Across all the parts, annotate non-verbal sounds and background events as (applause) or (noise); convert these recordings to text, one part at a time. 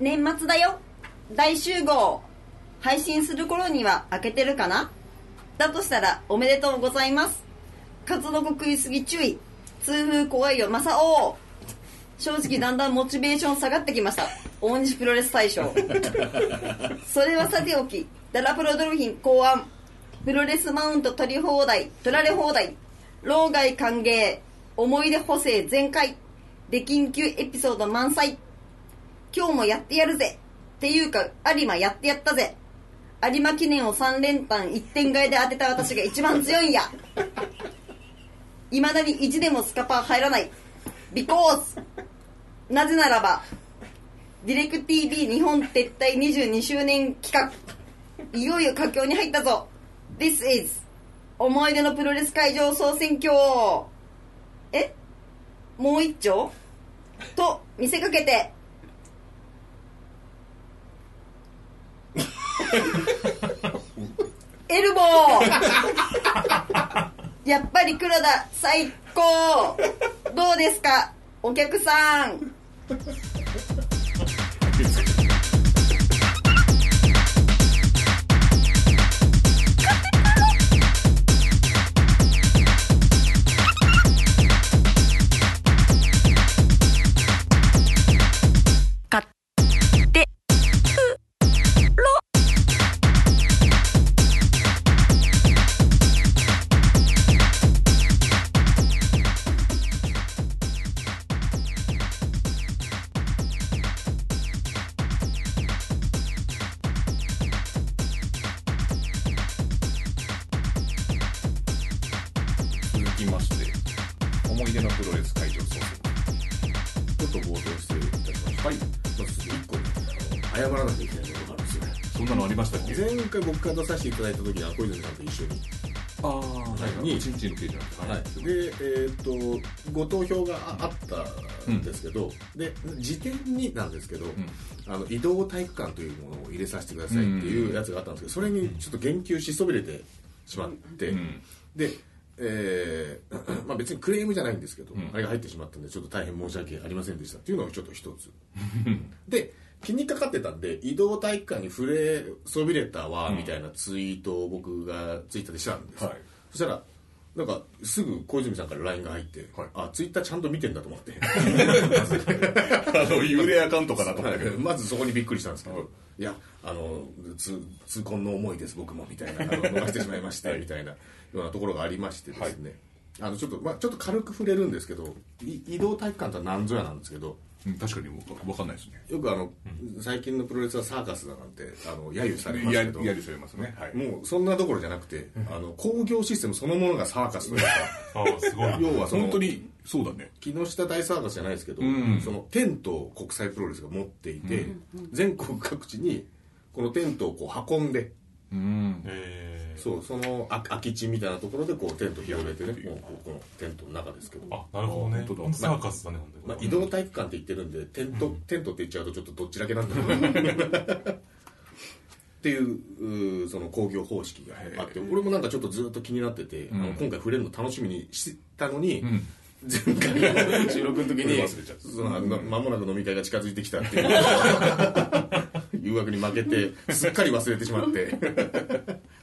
年末だよ。大集合。配信する頃には開けてるかな？だとしたらおめでとうございます。数の子食いすぎ注意。痛風怖いよ。マサオ正直だんだんモチベーション下がってきました。大西プロレス大賞。それはさておきダラプロドルフィン考案。プロレスマウント取り放題取られ放題。老害歓迎。思い出補正全開。で緊急エピソード満載。今日もやってやるぜっていうか有馬やってやったぜ。有馬記念を3連単1点買いで当てた私が一番強いんや。いまだに意地でもスカパー入らない。Because なぜならばディレク TV 日本撤退22周年企画。いよいよ佳境に入ったぞ。This is 思い出のプロレス会場総選挙。え？もう一丁？と見せかけて。エルボー。やっぱり黒田最高。どうですかお客さん。出のプロレス会場総選ちょっと冒頭失礼いたしました。はい。まず一個謝らなきゃいけないことがあるんですよね。そんなのありましたっけ前回僕が出させていただいた時には小泉さんと一緒に。ああはいに一日の刑事なんですはい。で、えーっと、ご投票がああったんですけど、で、時点になんですけど、あの移動体育館というものを入れさせてくださいっていうやつがあったんですけど、それにちょっと言及しそびれてしまって、んで、えー (clears throat) まあ別にクレームじゃないんですけど、あれが入ってしまったんでちょっと大変申し訳ありませんでした。っていうのがちょっと一つ。で気にかかってたんで移動体育館に触れそびれたわみたいなツイートを僕がツイッターでしたんです、はい。そしたらなんかすぐ小泉さんから LINE が入って、はい。あツイッターちゃんと見てんだと思って。(laughs) あの幽霊アカウントかなと思ったけど。まずそこにびっくりしたんですけど、いやあの痛痛恨の思いです僕もみたいな逃してしまいましてみたいなようなところがありましてですね、あのちょっとまあちょっと軽く触れるんですけどい移動体育館とは何ぞやなんですけどうん確かに分かんないですね。よくあの、最近のプロレスはサーカスだなんてあの揶揄されますけど。ややりされますね。はい。もうそんなどころじゃなくて、あの工業システムそのものがサーカスというか。(laughs) ああすごい。(laughs) 要はその本当にそうだね。木下大サーカスじゃないですけど、ん。そのテントを国際プロレスが持っていて、全国各地にこのテントをこう運んでうん。えそうそのあ空き地みたいなところでこうテント広げてねもうこのテントの中ですけど、ー、あなるほどね。本当だ。サーカスだね本当まあ、に移動体育館って言ってるんでテント、テントって言っちゃうとちょっとどっちだけなんだけど (laughs) っていうその工業方式があって俺もなんかちょっとずっと気になってて、あの今回触れるの楽しみにしてたのに、前回の収録の時に忘れちゃった。その間もなく飲み会が近づいてきたっていう。(laughs) 誘惑に負けてすっかり忘れてしまって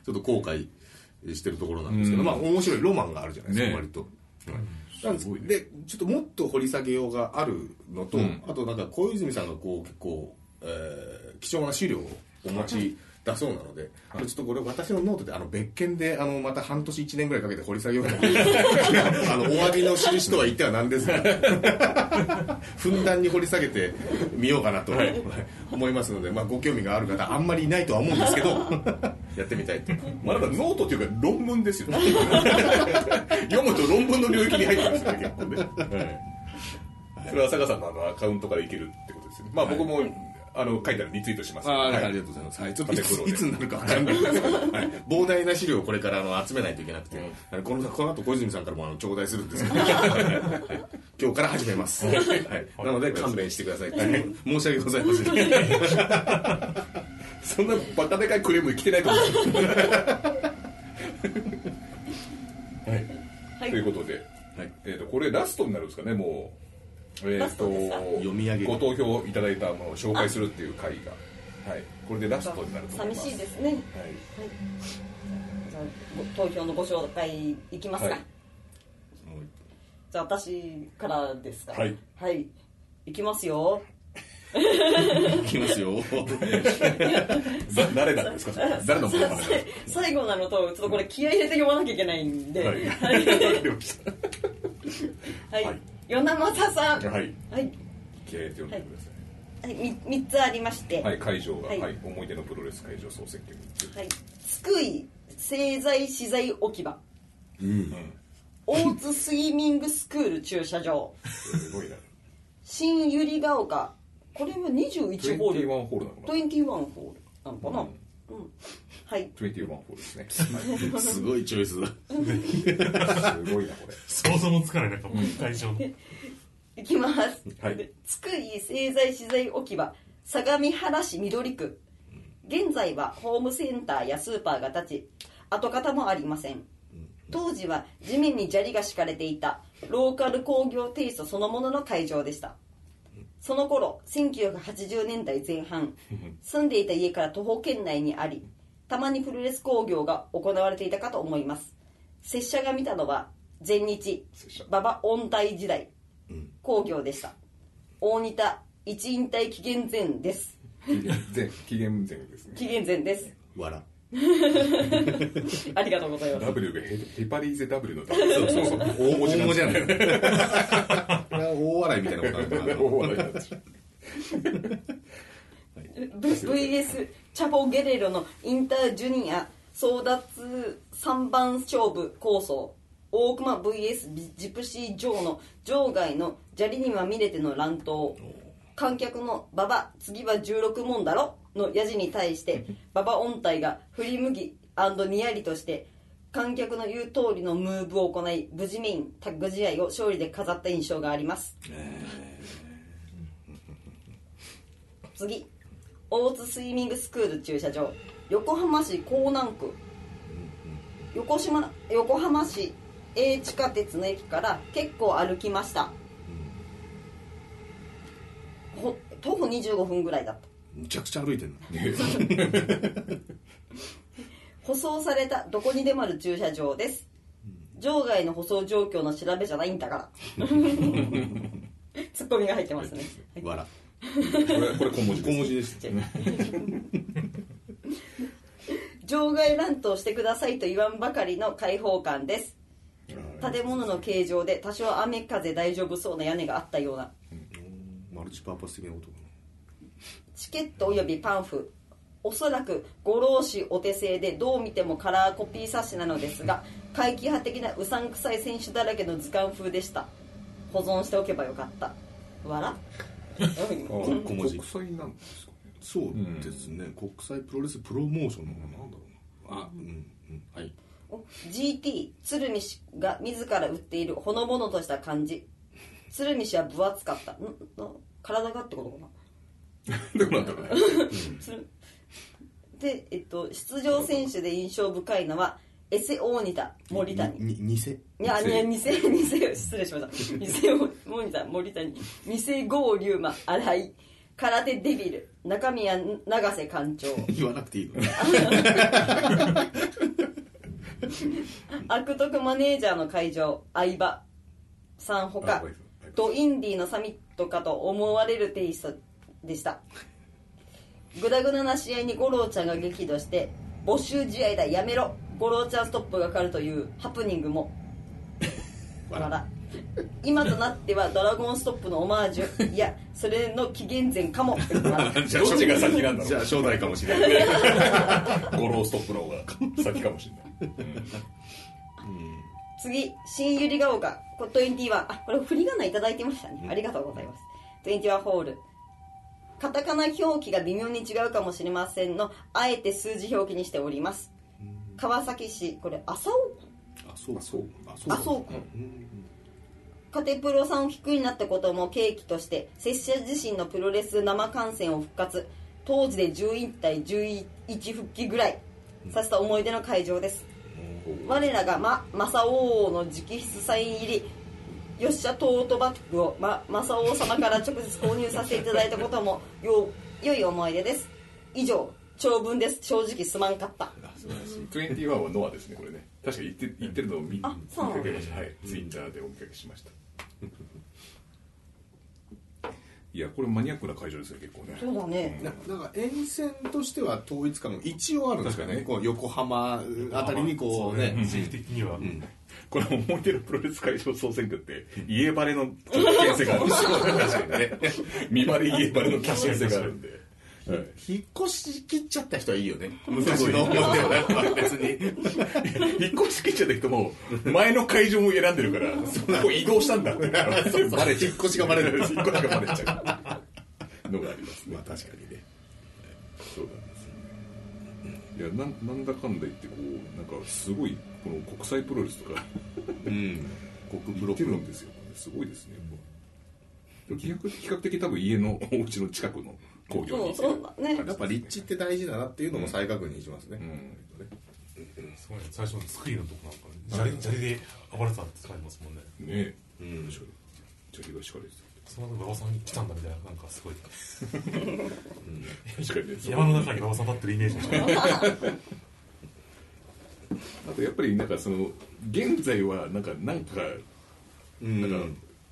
ちょっと後悔してるところなんですけど、うん。まあ面白いロマンがあるじゃないですか、ね。割と。なんです。でちょっともっと掘り下げようがあるのと、うん。あとなんか小泉さんがこう結構、えー貴重な資料をお持ちだそうなので、ちょっとこれ私のノートであの別件であのまた半年1年ぐらいかけて掘り下げようと思ってあのお詫びの印とは言ってはなんですがふんだんに掘り下げてみようかなと思いますので、まあ、ご興味がある方あんまりいないとは思うんですけど (laughs) やってみたいと。まあ、だからノートっていうか論文ですよ。(laughs) 読むと論文の領域に入ってるんですよね結構ね、はい、それは坂さんのあのアカウントからいけるってことですよね。まあ僕も、あの書いたらリツイートします。ああ、はい。ありがとうございます。はい、ちょっといつ (laughs) いつになるかわかんないですけど、はい、膨大な資料をこれからあの集めないといけなくて、あのこのこの後小泉さんからもあの頂戴するんですけど、(laughs) はい。今日から始めます。はい、なので勘弁してください。申し訳ございません。(laughs) そんなバカでかいクレーム来てないと思うんですよ。はい、はい。ということで、はい。えー、とこれラストになるんですかねもえーラストですか？読み上げる。ご投票いただいたものを紹介するっていう回がはい。これでラストになると思います。寂しいですね。はい。じゃ投票のご紹介いきますか、はい。じゃあ私からですか？はい。はい。いきますよ。いきますよ。ざ (laughs) 誰なんですか？誰の最後なのとちょっとこれ気合い入れて読まなきゃいけないんで、はい。はい (laughs) 与那正さん。たはい。はい、気合い入れて読んでください。はい、み3つありまして、はい、会場が、ははいい、思い出のプロレス会場総選挙に。はい、津久井製材資材置き場。うん。大津スイミングスクール駐車場。すごいな。新百合ヶ丘。これは21ホール。21ホールなのかな。21ホールなのかな、うんはい。21ホールですね。すごいチョイス。だはいすごいな、これ。想像もつかないなんかもう会場の。(laughs) いきます、はい。で津久井製材資材置き場相模原市緑区。現在はホームセンターやスーパーが建ち跡形もありません。当時は地面に砂利が敷かれていたローカル工業テイストそのものの会場でした。その頃1980年代前半住んでいた家から徒歩圏内にありたまにプロレス工業が行われていたかと思います。拙者が見たのは全日馬場音体時代工業でした。大仁田一引退紀元前です。紀元前、紀元前ですね。紀元前です。笑。(laughs) ありがとうございます。W がヘヘパリーゼ W の W。そうそうそう。大文字なんじゃないこれは大笑いみたいなことなんだな。(laughs) 大笑い VS チャボゲレロのインタージュニア争奪3番勝負構想。大熊 VS ビジプシー・ジョーの場外の砂利にまみれての乱闘。観客の「馬場次は16問だろ」のヤジに対して (laughs) 馬場音体が振り向きにやりとして観客の言う通りのムーブを行い無事メインタッグ試合を勝利で飾った印象があります。次大津スイミングスクール駐車場。横浜市港南区。横島横浜市 A 地下鉄の駅から結構歩きました、ほ徒歩25分ぐらいだった。むちゃくちゃ歩いてんな。(laughs) 舗装されたどこにでもある駐車場です。場外の舗装状況の調べじゃないんだから。(laughs) ツッコミが入ってますね、笑これ小文字小文字です。(laughs) 場外乱闘してくださいと言わんばかりの開放感です建物の形状で多少雨風大丈夫そうな屋根があったような。マルチパーパス的なことかチケットおよびパンフ。おそらくご老子お手製でどう見てもカラーコピー冊子なのですが怪奇派的なうさんくさい選手だらけの図鑑風でした。保存しておけばよかった。笑。あうん小文字国際なんですかなそうですね、国際プロレスプロモーションのなんだろうな。あ。うんうん。はい。お GT 鶴見氏が自ら売っているほのぼのとした感じ。鶴見氏は分厚かった。んな体がってことかな。(laughs) どうなんだろうね。鶴。で、えっと、出場選手で印象深いのはエセ大仁田森谷。にに偽？いや、いや、偽、偽、失礼しました。偽モニター、森谷、偽郷龍馬、新井、空手デビル、中宮永瀬館長、(laughs) 言わなくていいの。(laughs) 悪徳マネージャーの会場、相葉。さんほか。あごめんなさい、とインディーのサミットかと思われるテイストでした。グダグダな試合に五郎ちゃんが激怒して、募集試合だ、やめろ、五郎ちゃんストップがかかるというハプニングも、笑今となってはドラゴンストップのオマージュ。(laughs) いやそれの紀元前かも。笑 (laughs) じゃどっちが先なんだろう。じゃあ初代かもしれない。ゴローストップの方が先かもしれない。次新百合ヶ丘。これ21あこれ振り仮名いただいてましたね。ありがとうございます。21ホール。カタカナ表記が微妙に違うかもしれませんのあえて数字表記にしております川崎市これ朝尾あそうあそうあそうあそうカテプロさんを低になったことも契機として拙者自身のプロレス生観戦を復活。当時で11対11復帰ぐらいさせた思い出の会場です。我らが、ま、正雄の直筆サイン入りよっしゃトートバッグを、ま、正雄様から直接購入させていただいたこともよ良い思い出です。以上長文です。正直すまんかった。あ素晴らしい。21はノアですねこれね。確かに言って言ってるのを見かけました。はい。ツイッターでお見かけしました。(laughs) いやこれマニアックな会場ですね結構ね。そうだね。ななんか沿線としては統一感も一応あるんですかね。確かこう横浜あたりにこうね。地域的には、これ思い出のプロレス会場総選挙って家バレの危険性があるんですよ。(laughs) 確かにね。見バレ家バレの危険性があるんで、はい引っ越し切っちゃった人はいいよね。昔の思い出は。別 (laughs) に引っ越し切っちゃった人も前の会場も選んでるからここ移動したんだって。バレ引っ越しがバレる引っ越しがバレちゃう。のがありますね。まあ確かにね。そうなんですいやなんなんだかんだ言ってこうなんかすごいこの国際プロレスとかうん。国プ言ってるんですよ。すごいですね。比較比較的多分家のお家の近くの工業にそうそう。だね。やっぱ立地って大事だなっていうのも再確認しますね、うん。すごいね。最初の作りのとこなんかね。砂利で暴れたって使いますもんね。ねえ、うん確かに砂利が敷かれてその後馬場さん来たんだみたいななんかすごい。た確かにね。山の中に馬場さん立ってるイメージで (laughs) あとやっぱりなんかその現在はなんかなんかうん。なんか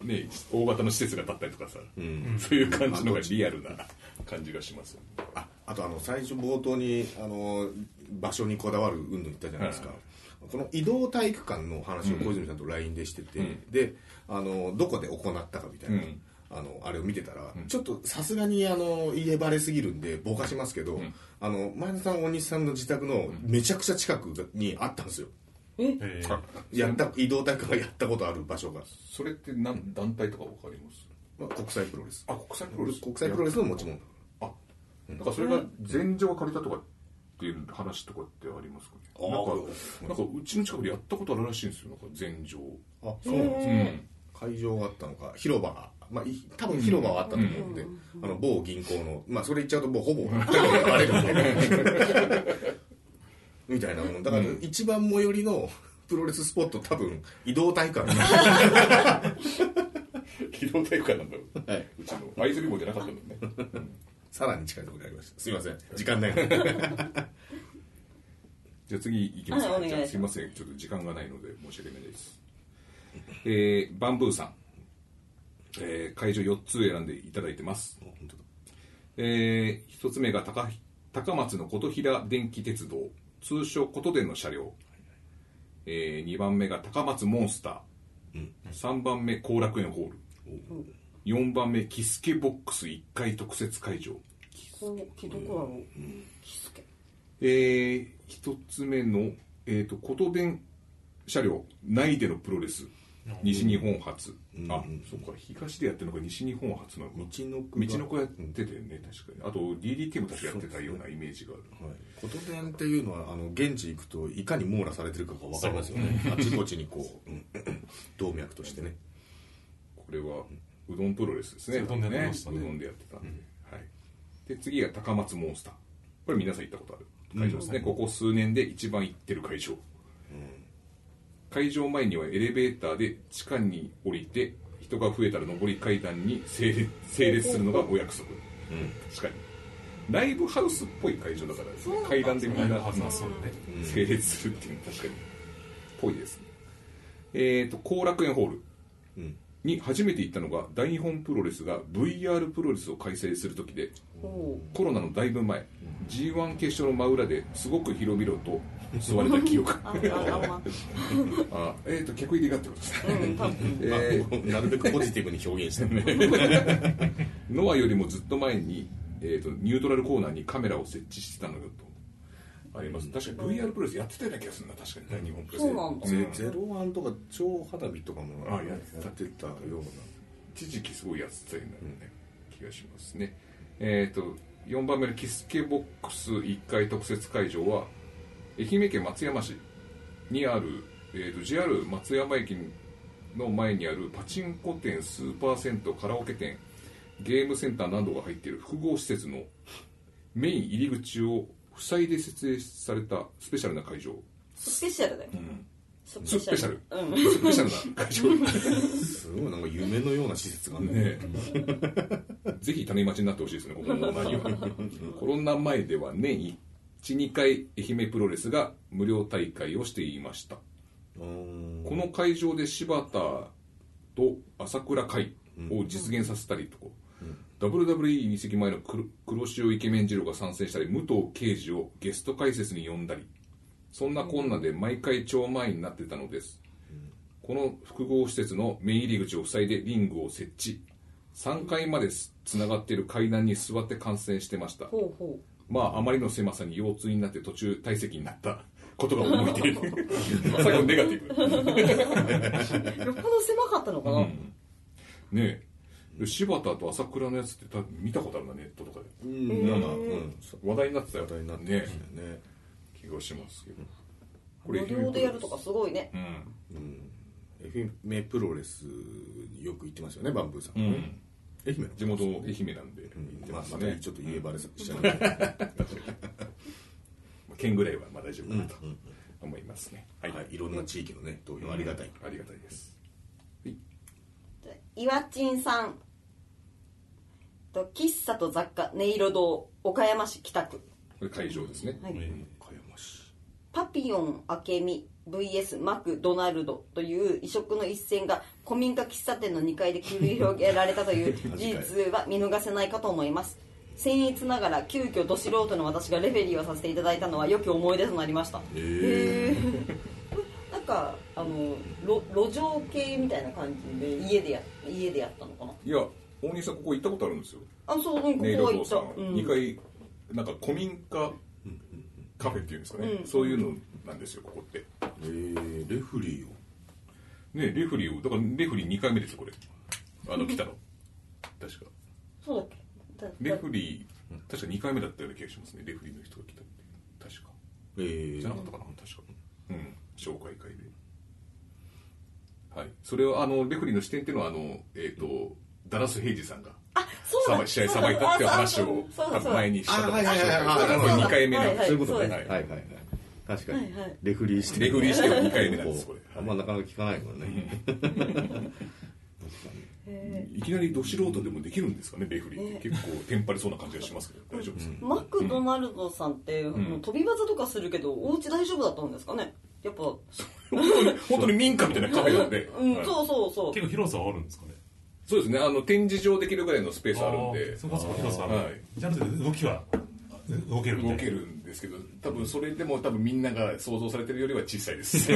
ね大型の施設が建ったりとかさ、ん。そういう感じのがリアルな感じがします。ああとあの最初冒頭にあの場所にこだわる運動言ったじゃないですか、はい。この移動体育館の話を小泉さんと LINE でしてて、うん。であのどこで行ったかみたいな、うん。あのあれを見てたら、ちょっとさすがにあの家バレすぎるんでぼかしますけど、ん。あの前田さん大西さんの自宅のめちゃくちゃ近くにあったんですよ。やった移動体育館がやったことある場所が、それって何団体とかわかります？まあ、国際プロレス。あ国際プロレス。国際プロレスの持ち物。あなん。かそれが前場が借りたとかっていう話とかってありますかね。なんかなんかうちの近くでやったことあるらしいんですよ。なんか前場。あそうなんですね、うん。会場があったのか広場が、まあ、い多分広場はあったと思うんで、あの某銀行の、まあ、それ言っちゃうともうほぼバレるんでみたいなものだから一番最寄りのプロレススポット多分移動体育館。(laughs) 機動体育館なんだろう、はい。うちの会津リボじゃなかったんだよねさらに近いところにありました。すいません。時間ないので。(laughs) じゃあ次いきます。か、はいお願いします。じゃあすいません。ちょっと時間がないので申し訳ないです。えー、バンブーさん、えー会場4つ選んでいただいてます。本当だえー、1つ目が高高松の琴平電気鉄道。通称琴電の車両、えー、2番目が高松モンスター、3番目後楽園ホール、4番目キスケボックス1階特設会場木どこなのキスケえー、1つ目の、えー、と琴電車両内でのプロレス。西日本初、あそっか東でやってるのが西日本初なのか。道のくが。道の子やっててね確かに。あと DDT も確かやってたようなイメージが。あるはい、琴電っていうのはあの現地行くといかに網羅されてるかが分かりますよね。(laughs) あちこちにこう、うん。(clears throat) 動脈としてね。これはうどんプロレスですね。うどんでやってましたね。うどんでやってたんで,、次が高松モンスター。これ皆さん行ったことある。会場ですね、ここ数年で一番行ってる会場、会場前にはエレベーターで地下に降りて人が増えたら上り階段に整列整列するのがお約束、確かに。ライブハウスっぽい会場だからですね。階段でみんなね。整列するっていうのは確かにぽいですね。えっ、と後楽園ホールうん。に初めて行ったのが大日本プロレスが VR プロレスを開催する時でおコロナのだいぶ前 g 1決勝の真裏ですごく広々と座れた記憶。あああま (laughs) あ。えっ、と客入りがってことですね、(laughs) えーなるべくポジティブに表現してねノアよりもずっと前に、えー、とニュートラルコーナーにカメラを設置してたのよと。あります。確かに VR プロレスやってたような気がするな確かに大日本プロレス。そうなんだゼゼロワンとか超花火とかもあやってたやってたような。一時期すごいやってたような、ね。気がしますねえっ、と4番目のキスケボックス1階特設会場は愛媛県松山市にある、えー、と JR 松山駅の前にあるパチンコ店スーパー銭湯カラオケ店ゲームセンターなどが入っている複合施設のメイン入り口を塞いで設営されたスペシャルな会場。スペシャルだよ。ススペシャル。うん。スペシャルな会場すごいなんか夢のような施設がね。ね (laughs) ぜひ種町になってほしいですね、ここの内容は。コロナ前では年1、2回愛媛プロレスが無料大会をしていました。この会場で柴田と朝倉海を実現させたりと、WWE 移籍前の黒黒潮イケメン二郎が参戦したり武藤敬司をゲスト解説に呼んだりそんなこんなで毎回超満員になってたのです、この複合施設のメイン入り口を塞いでリングを設置。3階までつながっている階段に座って観戦してました。ほうほまああまりの狭さに腰痛になって途中退席になった。ことが思い出る最後ネガティブ。うよっぽど狭かったのかな、ねえ。で柴田と朝倉のやつって多分見たことあるなネットとかで。うんな。んか、うん、話題になってたよ話題になってねましたよね気がしますけど。無料でやるとかすごいね。うん。愛媛プロレスよく行ってますよねバンブーさん、うん。愛媛の。地元愛媛なんで。行ってますね。またちょっと家バレしちゃう。(laughs) けど県ぐらいはまあ大丈夫かなと思いますね。はい、はい、いろんな地域のね投票ありがたい、ありがたいです。い。わちんさん。と喫茶と雑貨音色堂岡山市北区、これ会場ですね、はいパピヨン明美 VS マクドナルドという異色の一戦が古民家喫茶店の2階で繰り広げられたという事実は見逃せないかと思います。(laughs) 僭越ながら急遽ど素人の私がレフェリーをさせていただいたのは良き思い出となりました。へえ (laughs) なんかあの路路上系みたいな感じで家でや家でやったのかな？いや大西さんここ行ったことあるんですよ。あそううんこ音こは行った、ん。2階なんか古民家カフェっていうんですかね、うん。そういうのなんですよここって。えー、レフリーを。ねレフリーをだからレフリー2回目ですよこれ。あの来たの。確か。そうだっけ？だレフリー確か2回目だったような気がしますね。レフリーの人が来たって確か。えー、じゃなかったかな？確か。うん。紹介会で。はい。それをあのレフリーの視点っていうのはあのえっ、とダラス・ヘイジさんがさば試合さばいたっていう話をそうだそうだ前にしたとあはいはいはいはい。だからこれ2回目なんですはい。そういうことね、はいはいはい確かに、はいはい。レフリーしてレフリーしては二回目なんですこれ。あんまなかなか聞かないからね。い。きなりど素人でもできるんですかねレフリーって。結構テンパりそうな感じがしますけど。大丈夫ですか、マクドナルドさんって、飛び技とかするけどお家大丈夫だったんですかね？やっぱ、本当に本当に民家みたいなカフェなんで、うん。はい。そうそうそう。結構広さはあるんですかね？そうですね。あの展示場できるぐらいのスペースあるんで。そこそこ広さある、はい。じゃあある程度動きは動ける動けるんですけど多分それでも多分みんなが想像されてるよりは小さいです。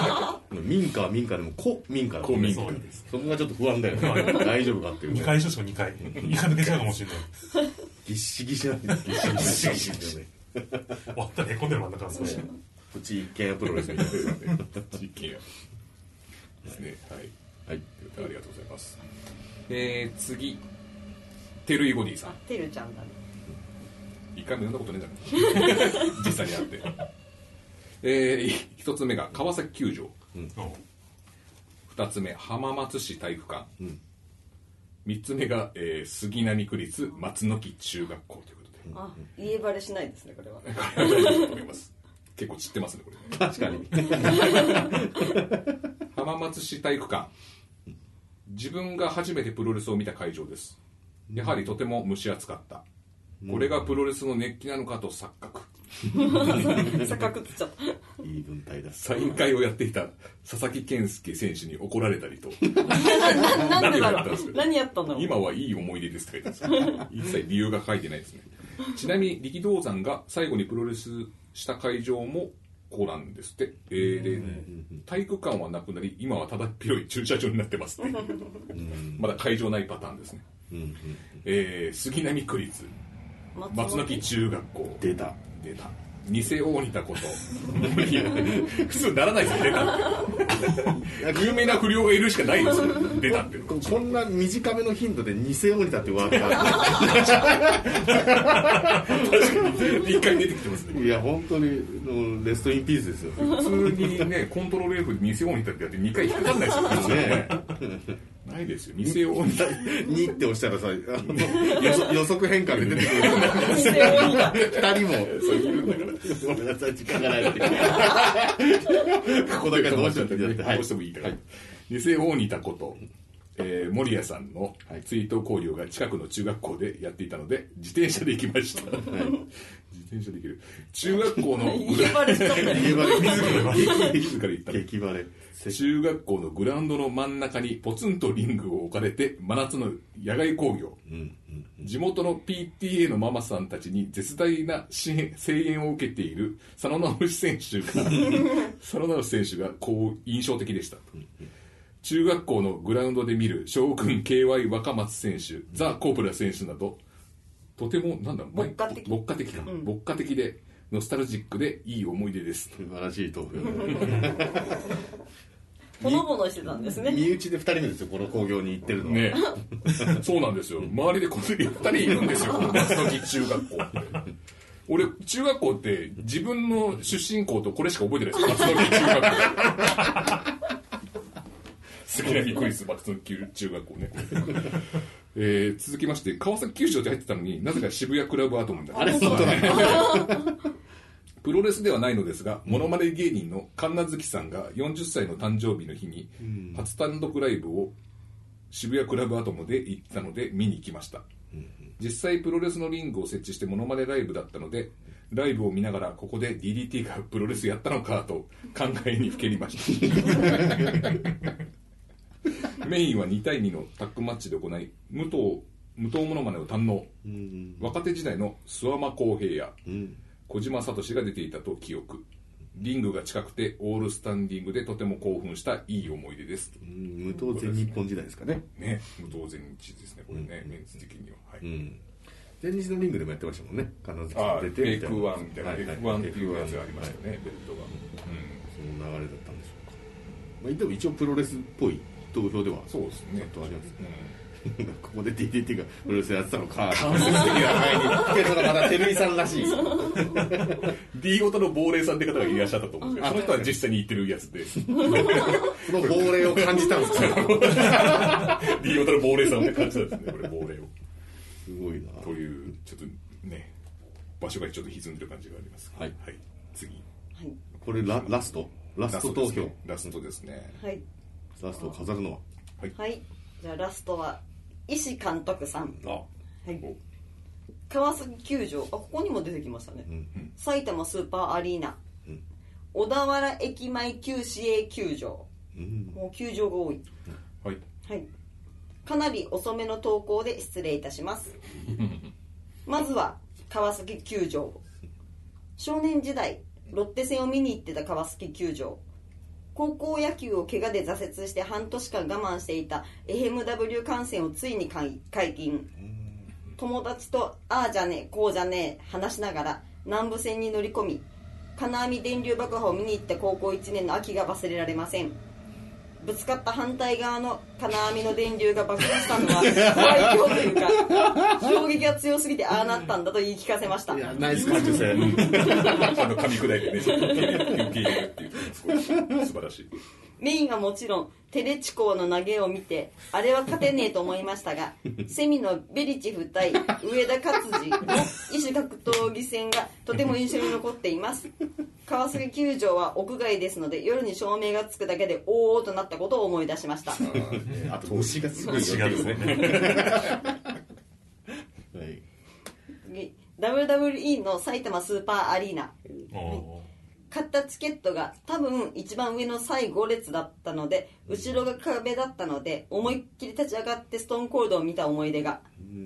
(laughs) 民家は民家でも古民家だもん公民そう家です。そこがちょっと不安だよね。大丈夫かっていうね2階所しか2階。2階抜けちゃうかもしれない。ぎっしぎしなんですぎっしぎしぎしですよ。ね終わったらへこんでる真ん中少しプチ一軒家プロレスみたいなですね。はいはいありがとうございます。えー、次。テルイゴディさん。あてるちゃんだね。一回も読んだことねえんだから (laughs) 実際にあって。えー、一つ目が川崎球場。うん。二つ目浜松市体育館、ん。三つ目が、えー杉並区立松の木中学校。ということで、あ家バレしないですねこれは。(laughs) 結構散ってますねこれ。確かに。(laughs) 浜松市体育館自分が初めてプロレスを見た会場です。やはりとても蒸し暑かった。これがプロレスの熱気なのかと錯覚。(laughs) 錯覚っつっちゃったいい文体だ。サイン会をやっていた佐々木健介選手に怒られたりと。(laughs) なんでだろう。何をやったんですか？何やったんだろう今はいい思い出ですって書いてあるんですけど一切理由が書いてないですね。ちなみに力道山が最後にプロレスした会場もここなんですって、えーで体育館はなくなり今はただっ広い駐車場になってますって。まだ会場ないパターンですね、えー杉並区立松の木中学校。出た。出た偽大似たこと。普通ならないですよ出たって。有名な不良がいるしかないですよ出たってここんな短めの頻度で偽オニタってワードが一回出てきてますね。いや本当にもうレストインピースですよ。普通にねコントロール F で偽大似たってやって2回引っかかんないですよねないですよ。偽大仁田2って押したらさあの予測予測変換で出てくる。偽鬼だ。2人も。そういるんだからごめんなさい時間がない。ここだけどうしようってやってどうしてもいいから、偽大仁田こと、えー森谷さんの追悼交流が近くの中学校でやっていたので自転車で行きました、自転車で行ける。中学校の家バレ自ら行った。の激バレ中学校のグラウンドの真ん中にポツンとリングを置かれて真夏の野外工業うんうん地元の PTA のママさんたちに絶大な支援声援を受けている佐野直選手が (laughs) 佐野直選手がこう印象的でした。中学校のグラウンドで見る将軍 KY 若松選手ザ・コープラ選手などとてもなんだ牧歌的。牧歌的か、牧歌的でノスタルジックでいい思い出です。素晴らしい投票 (laughs) ほのぼのしてたんですね。身内で2人目ですよこの工業に行ってるのは。ね。(laughs) そうなんですよ。周りでこの2人いるんですよ。こ (laughs) の松の木中学校。って俺中学校って自分の出身校とこれしか覚えてないです。よ松の木中学校。杉並区立松の木中学校ね。(laughs) えー続きまして川崎球場って入ってたのになぜか渋谷クラブアートなんだあれ本当だねプロレスではないのですが、モノマネ芸人の神奈月さんが40歳の誕生日の日に、初単独ライブを渋谷クラブアトムで行ったので見に行きました。実際プロレスのリングを設置してモノマネライブだったので、ライブを見ながらここで DDT が (laughs) プロレスやったのかと考えにふけりました。(laughs) メインは2対2のタッグマッチで行い、武藤、武藤モノマネを堪能。うん若手時代の諏訪間康平やうん小島聡が出ていたと記憶。リングが近くてオールスタンディングでとても興奮したいい思い出です。うん無党全日本時代ですかね。ね無当然日ですねこれね、メンツ的には。はい、うん。前日のリングでもやってましたもんね。金月さん出て。みたいなクワンみたいな、はいフェイクワンっていうやつがありましたね、ベルトが、その流れだったんでしょうか、まあ、でも一応プロレスっぽい投票ではそうですね。ちょっとありますね。うん (laughs) ここで DDT がプロレスやってたのか。間接的な前に (laughs) そのまた照井さんらしい。D 型の亡霊さんって方がいらっしゃったと思うんですけどその人は実際に言ってるやつで。その亡霊を感じたんですか？(laughs) D 型の亡霊さんって感じなんですねこれ亡霊を。すごいな。というちょっとね場所がちょっと歪んでる感じがあります。はい。はい、次。はい。これララスト？ラスト投票。ラストですね。はい。ラストを飾るのは？はい。じゃあラストは石監督さん。あはい。川崎球場。あここにも出てきましたね、ん埼玉スーパーアリーナ、ん。小田原駅前旧市営球場。うん。もう球場が多い。はい。はい。かなり遅めの投稿で失礼いたします。(laughs) まずは川崎球場。少年時代ロッテ戦を見に行ってた川崎球場高校野球を怪我で挫折して半年間我慢していた FMW 観戦をついに解解禁友達とああじゃねえこうじゃねえ話しながら南武線に乗り込み金網電流爆破を見に行った高校1年の秋が忘れられません。ぶつかった反対側の金網の電流が爆発したのは怖い今日というか衝撃が強すぎてああなったんだと言い聞かせました。いやナイス感受性。(laughs) あの噛み砕いてね。受け入れる受け入れるっていうすごい素晴らしい。メインはもちろんテレチコの投げを見てあれは勝てねえと思いましたがセミのベリチフ対上田勝次の異種格闘技戦がとても印象に残っています。川崎球場は屋外ですので夜に照明がつくだけでおおとなったことを思い出しました。あと虫がすごい違うですね。(laughs) はい。次 WWE の埼玉スーパーアリーナ。お買ったチケットが多分一番上の最後列だったので後ろが壁だったので思いっきり立ち上がってストーンコールドを見た思い出が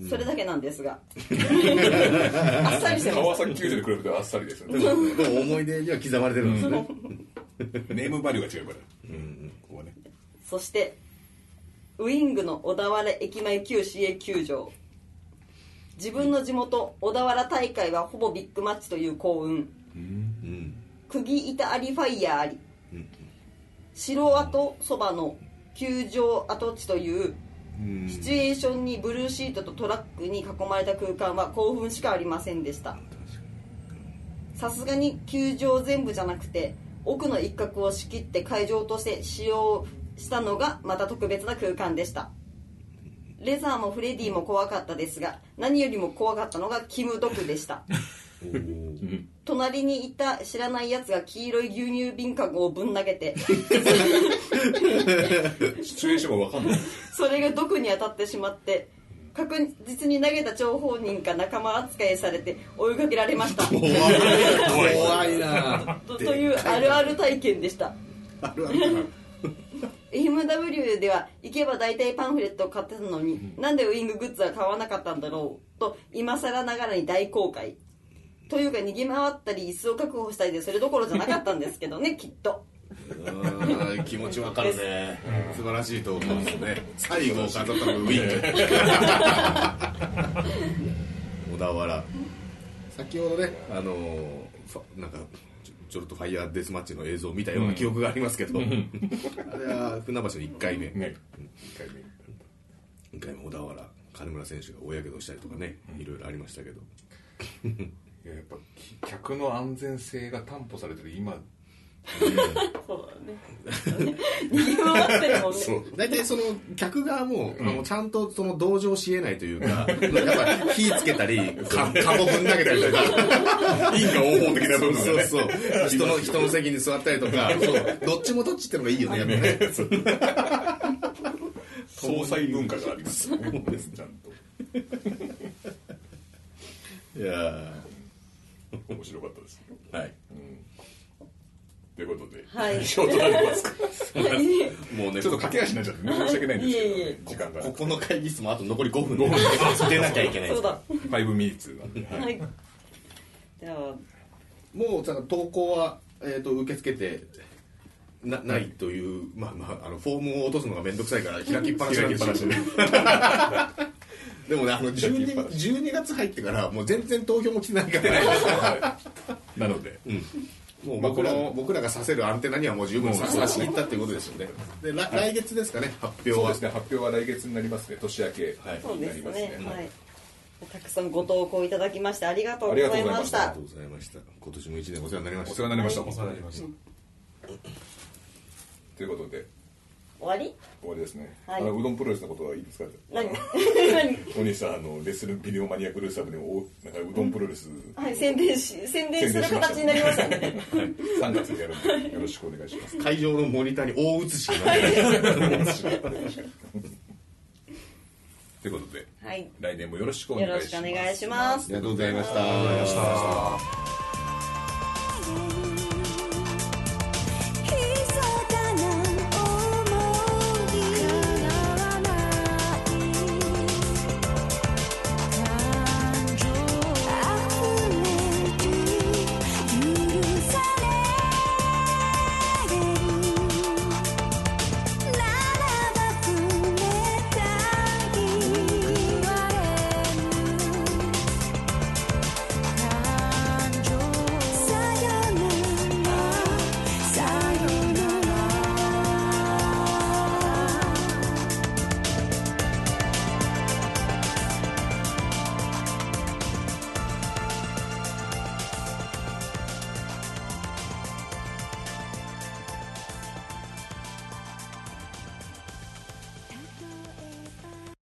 それだけなんですが。(laughs) あっさりしてま川す崎球場で比べてあっさりですよね。でも思い出には刻まれてるんですね。ネームバリューが違うから、うん、ここはね。そしてウイングの小田原駅前旧市営球場。自分の地元小田原大会はほぼビッグマッチという幸運。うん釘板ありファイヤーあり。城跡そばの球場跡地というシチュエーションにブルーシートとトラックに囲まれた空間は興奮しかありませんでした。さすがに球場全部じゃなくて奥の一角を仕切って会場として使用したのがまた特別な空間でした。レザーもフレディも怖かったですが何よりも怖かったのがキム・ドクでした (laughs) 隣にいた知らないやつが黄色い牛乳瓶かごをぶん投げて。シチュエーションが分かんない。それが毒に当たってしまって確実に投げた張本人か仲間扱いされて追いかけられました。怖い怖いな。とというあるある体験でした。あるある。だな FMW では行けば大体パンフレットを買ってたのに、なんでウインググッズは買わなかったんだろうと今更ながらに大公開というか逃げ回ったり椅子を確保したりでそれどころじゃなかったんですけどね (laughs) きっと。うん気持ちわかるね。素晴らしいと思うんですね。最後を飾ったのがウィン。グ (laughs) 小田原。先ほどねあのファなんかちょちょっとファイヤーデスマッチの映像を見たような記憶がありますけど、あれは船橋の1回目、ね。一回目。1回目小田原。金村選手が大やけどしたりとかね、いろいろありましたけどいややっぱき客の安全性が担保されてる今。(laughs) そうだね。(laughs) 逃げ回ってるもんね。大体その客側も、あのちゃんとその同情しえないというかやっぱ火つけたりか (laughs) カモぶん投げたりとか因果応報的な部分がね。そうそうそう。人の人の席に座ったりとかそう。どっちもどっちってのがいいよね。やっぱね総裁文化があります。ちゃんと。いや面白かったです。ーはい。ということで、はい。以上となります。かもうねちょっと駆け足になっちゃってね申し訳ないんですけど、いえいえ時間が。ここの会議室もあと残り5分で出なきゃいけないそうだ。5ミニッツなんで、はい。はい。じゃあもうだから投稿は、えー、と受け付けてなないという、まあまああのフォームを落とすのが面倒くさいから開きっぱなしなんですよでもねあの 12, 12月入ってからもう全然投票も来てないから。なので、もう僕ら,、まあこの僕らがさせるアンテナにはもう十分さ差し切ったっていうことですよね。で来来月ですかね発表は。そうですね発表は来月になりますね。年明けはい。そうですになりますね。ね。はい。たくさんご投稿いただきましてありがとうございましあた。ありがとうございました。今年も一年お世話になりました。お世話になりました、お世話になりました。ということで終わり？終わりですね、はい。あのうどんプロレスのことはいいですか？何？何 (laughs) お兄さんあのレッスルビデオマニアックルーサブでおなんかうどんプロレス、はい宣伝し宣伝する形になりましたね。(laughs) 3月にやるんでよろしくお願いします。会場のモニターに大写しになってということではい。来年もよろしくおよ願いします。ろしくお願いします。ありがとうございました